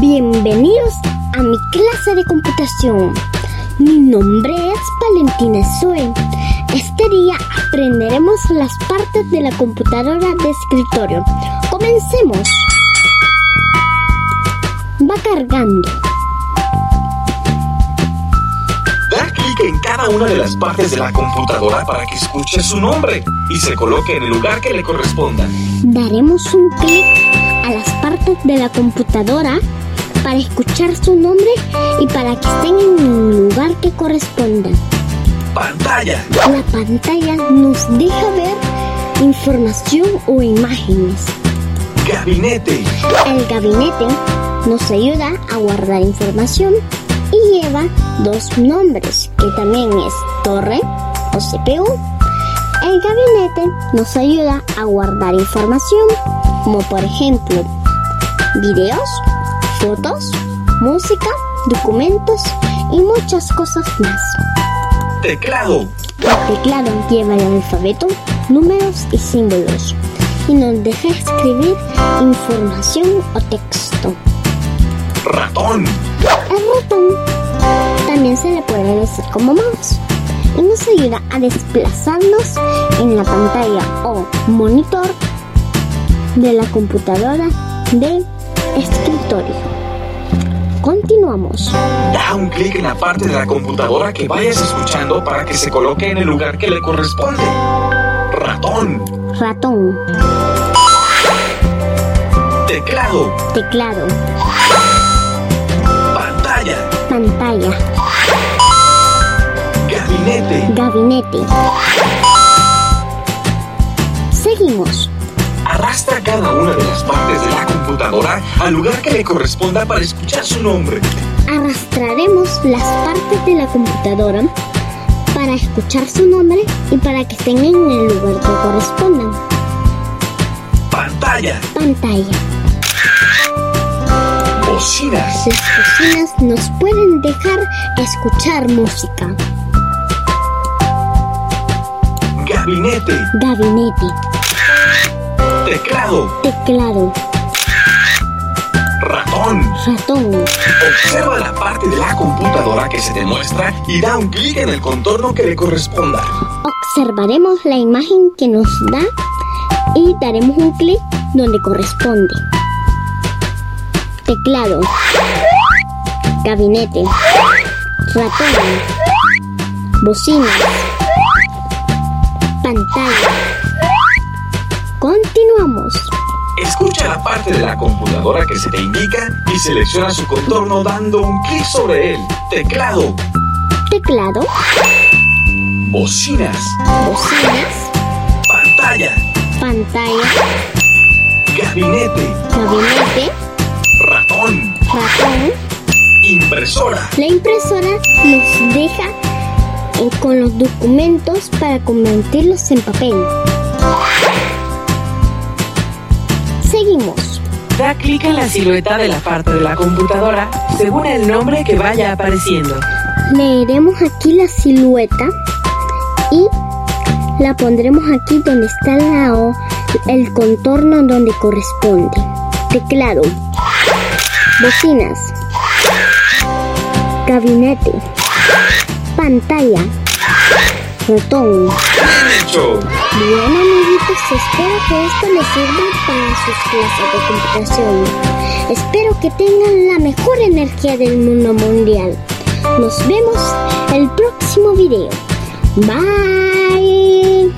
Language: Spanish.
bienvenidos a mi clase de computación. Mi nombre es Valentina Zoe. Este día aprenderemos las partes de la computadora de escritorio. Comencemos. Va cargando. Da clic en cada una de las partes de la computadora para que escuche su nombre y se coloque en el lugar que le corresponda. Daremos un clic a las partes de la computadora para escuchar su nombre y para que estén en el lugar que corresponda. Pantalla. La pantalla nos deja ver información o imágenes. Gabinete. El gabinete nos ayuda a guardar información y lleva dos nombres, que también es torre o CPU. El gabinete nos ayuda a guardar información, como por ejemplo videos, fotos, música, documentos y muchas cosas más. Teclado. El teclado lleva el alfabeto, números y símbolos y nos deja escribir información o texto. Ratón. El ratón también se le puede decir como mouse y nos ayuda a desplazarnos en la pantalla o monitor de la computadora de escritorio. Continuamos. Da un clic en la parte de la computadora que vayas escuchando para que se coloque en el lugar que le corresponde. Ratón. Ratón, Teclado. teclado, Pantalla. pantalla, Gabinete. gabinete. Seguimos. Arrastra cada una de las partes de la computadora al lugar que le corresponda para escuchar su nombre. Arrastraremos las partes de la computadora para escuchar su nombre y para que estén en el lugar que correspondan. Pantalla. Pantalla. Bocinas. Las bocinas nos pueden dejar escuchar música. Gabinete. Gabinete, Teclado. teclado, Ratón. ratón, Observa la parte de la computadora que se te muestra y da un clic en el contorno que le corresponda. Observaremos la imagen que nos da y daremos un clic donde corresponde. Teclado, gabinete, ratón, bocinas, pantalla. Continuamos. Escucha la parte de la computadora que se te indica y selecciona su contorno dando un clic sobre él. Teclado. Teclado, Bocinas. bocinas, Pantalla. pantalla, Gabinete. gabinete, Ratón. ratón. Impresora. La impresora nos deja eh, con los documentos para convertirlos en papel. Seguimos. Da clic en la silueta de la parte de la computadora según el nombre que vaya apareciendo. Leeremos aquí la silueta y la pondremos aquí donde está la O, el contorno donde corresponde. Teclado. Bocinas. Gabinete. Pantalla. Ratón. Bien hecho. Bien amiguitos, espero que esto les sirva para sus clases de computación. Espero que tengan la mejor energía del mundo mundial. Nos vemos el próximo video. Bye.